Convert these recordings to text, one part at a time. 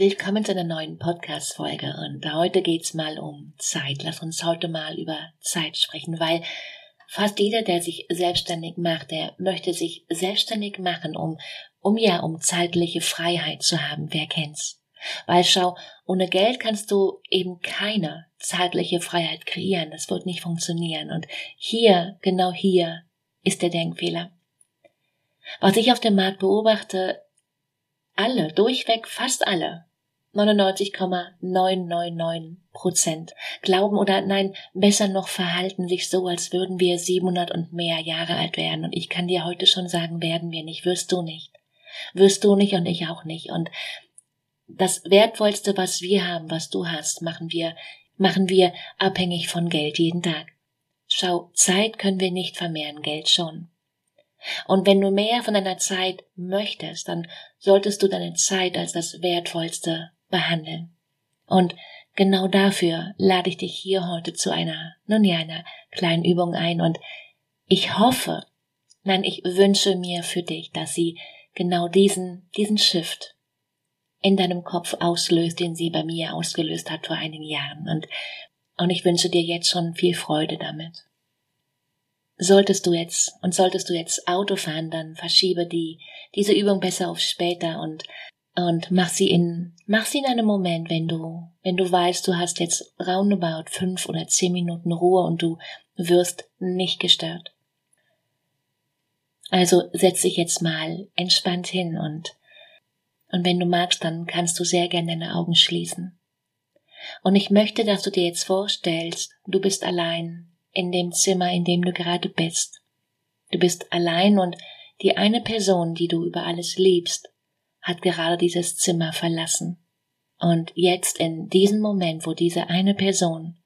Willkommen zu einer neuen Podcast-Folge und heute geht's mal um Zeit. Lass uns heute mal über Zeit sprechen, weil fast jeder, der sich selbstständig macht, der möchte sich selbstständig machen, um, um ja, um zeitliche Freiheit zu haben. Wer kennt's? Weil schau, ohne Geld kannst du eben keine zeitliche Freiheit kreieren. Das wird nicht funktionieren. Und hier, genau hier, ist der Denkfehler. Was ich auf dem Markt beobachte, alle, durchweg fast alle, 99,999 Prozent glauben oder nein, besser noch verhalten sich so, als würden wir 700 und mehr Jahre alt werden. Und ich kann dir heute schon sagen, werden wir nicht, wirst du nicht. Wirst du nicht und ich auch nicht. Und das Wertvollste, was wir haben, was du hast, machen wir, machen wir abhängig von Geld jeden Tag. Schau, Zeit können wir nicht vermehren, Geld schon. Und wenn du mehr von deiner Zeit möchtest, dann solltest du deine Zeit als das Wertvollste behandeln. Und genau dafür lade ich dich hier heute zu einer, nun ja, einer kleinen Übung ein und ich hoffe, nein, ich wünsche mir für dich, dass sie genau diesen, diesen Shift in deinem Kopf auslöst, den sie bei mir ausgelöst hat vor einigen Jahren und, und ich wünsche dir jetzt schon viel Freude damit. Solltest du jetzt und solltest du jetzt Auto fahren, dann verschiebe die diese Übung besser auf später und und mach sie in, mach sie in einem Moment, wenn du, wenn du weißt, du hast jetzt roundabout fünf oder zehn Minuten Ruhe und du wirst nicht gestört. Also setz dich jetzt mal entspannt hin und, und wenn du magst, dann kannst du sehr gerne deine Augen schließen. Und ich möchte, dass du dir jetzt vorstellst, du bist allein in dem Zimmer, in dem du gerade bist. Du bist allein und die eine Person, die du über alles liebst, hat gerade dieses Zimmer verlassen. Und jetzt in diesem Moment, wo diese eine Person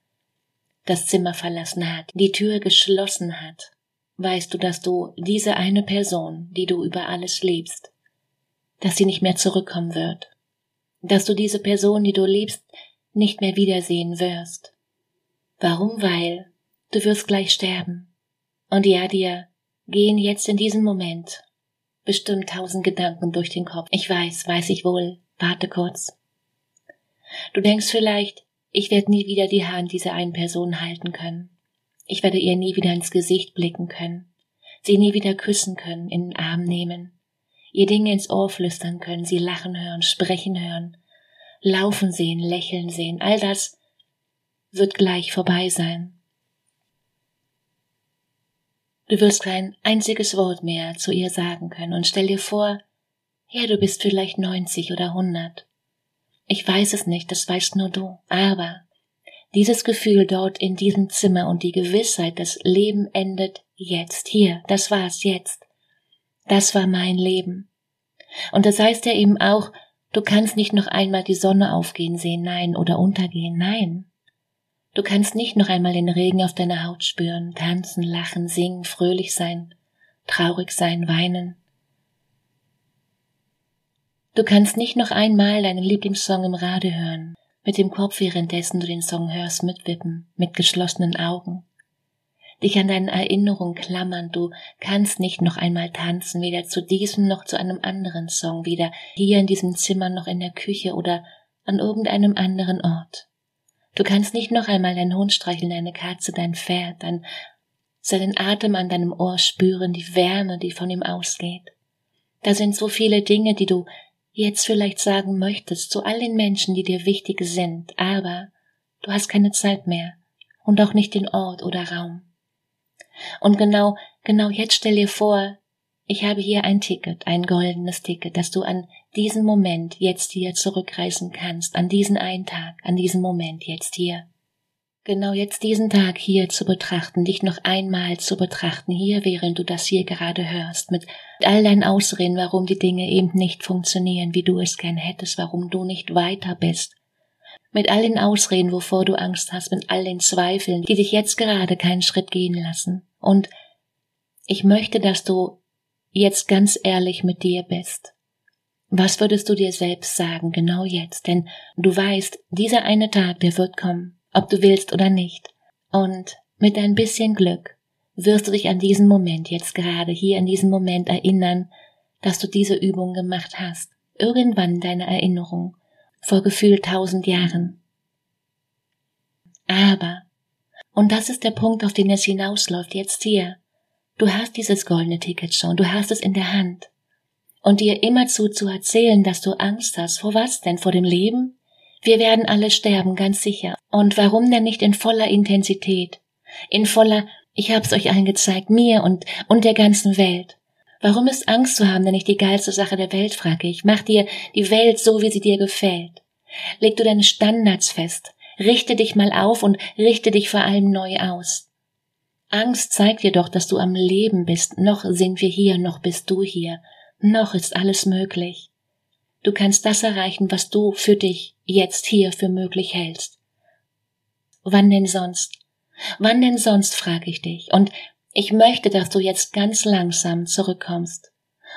das Zimmer verlassen hat, die Tür geschlossen hat, weißt du, dass du diese eine Person, die du über alles liebst, dass sie nicht mehr zurückkommen wird, dass du diese Person, die du liebst, nicht mehr wiedersehen wirst. Warum? Weil du wirst gleich sterben. Und ja, dir gehen jetzt in diesem Moment bestimmt tausend Gedanken durch den Kopf. Ich weiß, weiß ich wohl. Warte kurz. Du denkst vielleicht, ich werde nie wieder die Hand dieser einen Person halten können. Ich werde ihr nie wieder ins Gesicht blicken können, sie nie wieder küssen können, in den Arm nehmen, ihr Dinge ins Ohr flüstern können, sie lachen hören, sprechen hören, laufen sehen, lächeln sehen, all das wird gleich vorbei sein. Du wirst kein einziges Wort mehr zu ihr sagen können und stell dir vor, ja, du bist vielleicht neunzig oder hundert. Ich weiß es nicht, das weißt nur du. Aber dieses Gefühl dort in diesem Zimmer und die Gewissheit, das Leben endet jetzt, hier, das war's jetzt. Das war mein Leben. Und das heißt ja eben auch, du kannst nicht noch einmal die Sonne aufgehen sehen, nein, oder untergehen, nein. Du kannst nicht noch einmal den Regen auf deiner Haut spüren, tanzen, lachen, singen, fröhlich sein, traurig sein, weinen. Du kannst nicht noch einmal deinen Lieblingssong im Radio hören, mit dem Kopf währenddessen du den Song hörst mitwippen, mit geschlossenen Augen. Dich an deinen Erinnerungen klammern, du kannst nicht noch einmal tanzen, weder zu diesem noch zu einem anderen Song, weder hier in diesem Zimmer noch in der Küche oder an irgendeinem anderen Ort. Du kannst nicht noch einmal deinen Hund streicheln, deine Katze, dein Pferd, dein, seinen Atem an deinem Ohr spüren, die Wärme, die von ihm ausgeht. Da sind so viele Dinge, die du jetzt vielleicht sagen möchtest zu all den Menschen, die dir wichtig sind, aber du hast keine Zeit mehr. und auch nicht den Ort oder Raum. Und genau, genau jetzt stell dir vor, ich habe hier ein Ticket, ein goldenes Ticket, dass du an diesen Moment jetzt hier zurückreisen kannst, an diesen einen Tag, an diesen Moment jetzt hier. Genau jetzt diesen Tag hier zu betrachten, dich noch einmal zu betrachten, hier während du das hier gerade hörst, mit all deinen Ausreden, warum die Dinge eben nicht funktionieren, wie du es gern hättest, warum du nicht weiter bist, mit all den Ausreden, wovor du Angst hast, mit all den Zweifeln, die dich jetzt gerade keinen Schritt gehen lassen. Und ich möchte, dass du jetzt ganz ehrlich mit dir bist. Was würdest du dir selbst sagen, genau jetzt? Denn du weißt, dieser eine Tag, der wird kommen, ob du willst oder nicht. Und mit ein bisschen Glück wirst du dich an diesen Moment jetzt gerade hier in diesem Moment erinnern, dass du diese Übung gemacht hast. Irgendwann deine Erinnerung vor gefühlt tausend Jahren. Aber, und das ist der Punkt, auf den es hinausläuft jetzt hier, du hast dieses goldene Ticket schon, du hast es in der Hand. Und dir immerzu zu erzählen, dass du Angst hast, vor was denn? Vor dem Leben? Wir werden alle sterben, ganz sicher. Und warum denn nicht in voller Intensität? In voller, ich hab's euch allen gezeigt, mir und, und der ganzen Welt. Warum ist Angst zu haben denn nicht die geilste Sache der Welt, frage ich. Mach dir die Welt so, wie sie dir gefällt. Leg du deine Standards fest. Richte dich mal auf und richte dich vor allem neu aus. Angst zeigt dir doch, dass du am Leben bist. Noch sind wir hier, noch bist du hier. Noch ist alles möglich. Du kannst das erreichen, was du für dich jetzt hier für möglich hältst. Wann denn sonst? Wann denn sonst, frage ich dich. Und ich möchte, dass du jetzt ganz langsam zurückkommst.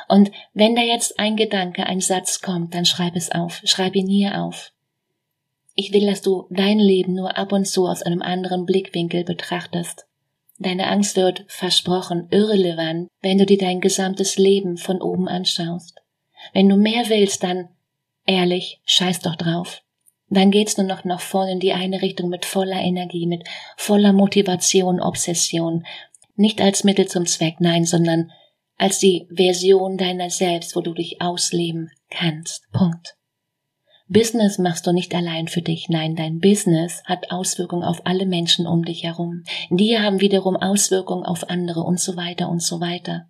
Und wenn da jetzt ein Gedanke, ein Satz kommt, dann schreib es auf, schreib ihn hier auf. Ich will, dass du dein Leben nur ab und zu aus einem anderen Blickwinkel betrachtest. Deine Angst wird versprochen irrelevant, wenn du dir dein gesamtes Leben von oben anschaust. Wenn du mehr willst, dann ehrlich, scheiß doch drauf. Dann geht's nur noch nach vorne in die eine Richtung mit voller Energie, mit voller Motivation, Obsession, nicht als Mittel zum Zweck, nein, sondern als die Version deiner selbst, wo du dich ausleben kannst. Punkt. Business machst du nicht allein für dich, nein, dein Business hat Auswirkungen auf alle Menschen um dich herum. Die haben wiederum Auswirkungen auf andere und so weiter und so weiter.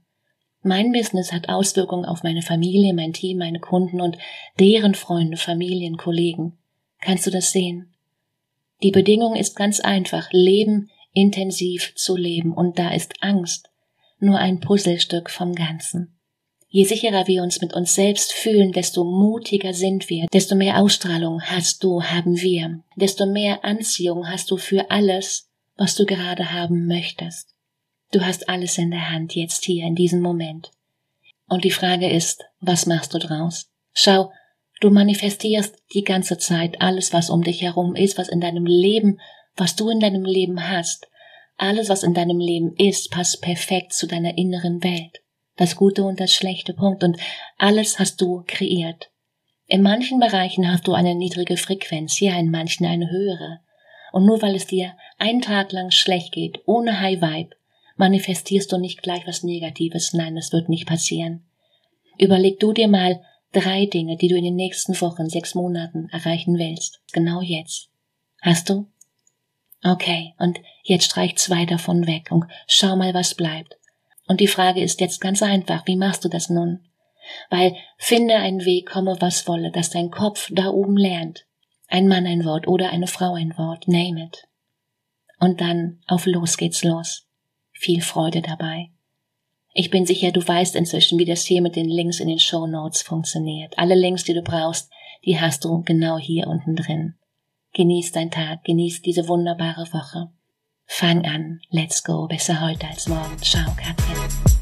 Mein Business hat Auswirkungen auf meine Familie, mein Team, meine Kunden und deren Freunde, Familien, Kollegen. Kannst du das sehen? Die Bedingung ist ganz einfach. Leben intensiv zu leben, und da ist Angst nur ein Puzzlestück vom Ganzen. Je sicherer wir uns mit uns selbst fühlen, desto mutiger sind wir, desto mehr Ausstrahlung hast du, haben wir, desto mehr Anziehung hast du für alles, was du gerade haben möchtest. Du hast alles in der Hand jetzt hier in diesem Moment. Und die Frage ist, was machst du draus? Schau, du manifestierst die ganze Zeit alles, was um dich herum ist, was in deinem Leben was du in deinem Leben hast, alles, was in deinem Leben ist, passt perfekt zu deiner inneren Welt. Das Gute und das Schlechte Punkt. Und alles hast du kreiert. In manchen Bereichen hast du eine niedrige Frequenz, ja, in manchen eine höhere. Und nur weil es dir einen Tag lang schlecht geht, ohne High Vibe, manifestierst du nicht gleich was Negatives. Nein, das wird nicht passieren. Überleg du dir mal drei Dinge, die du in den nächsten Wochen, sechs Monaten erreichen willst. Genau jetzt. Hast du? Okay, und jetzt streich zwei davon weg und schau mal, was bleibt. Und die Frage ist jetzt ganz einfach, wie machst du das nun? Weil finde einen Weg, komme was wolle, dass dein Kopf da oben lernt. Ein Mann ein Wort oder eine Frau ein Wort, name it. Und dann auf los geht's los. Viel Freude dabei. Ich bin sicher, du weißt inzwischen, wie das hier mit den Links in den Show Notes funktioniert. Alle Links, die du brauchst, die hast du genau hier unten drin. Genieß dein Tag, genieß diese wunderbare Woche. Fang an, let's go, besser heute als morgen. Ciao, Katrin.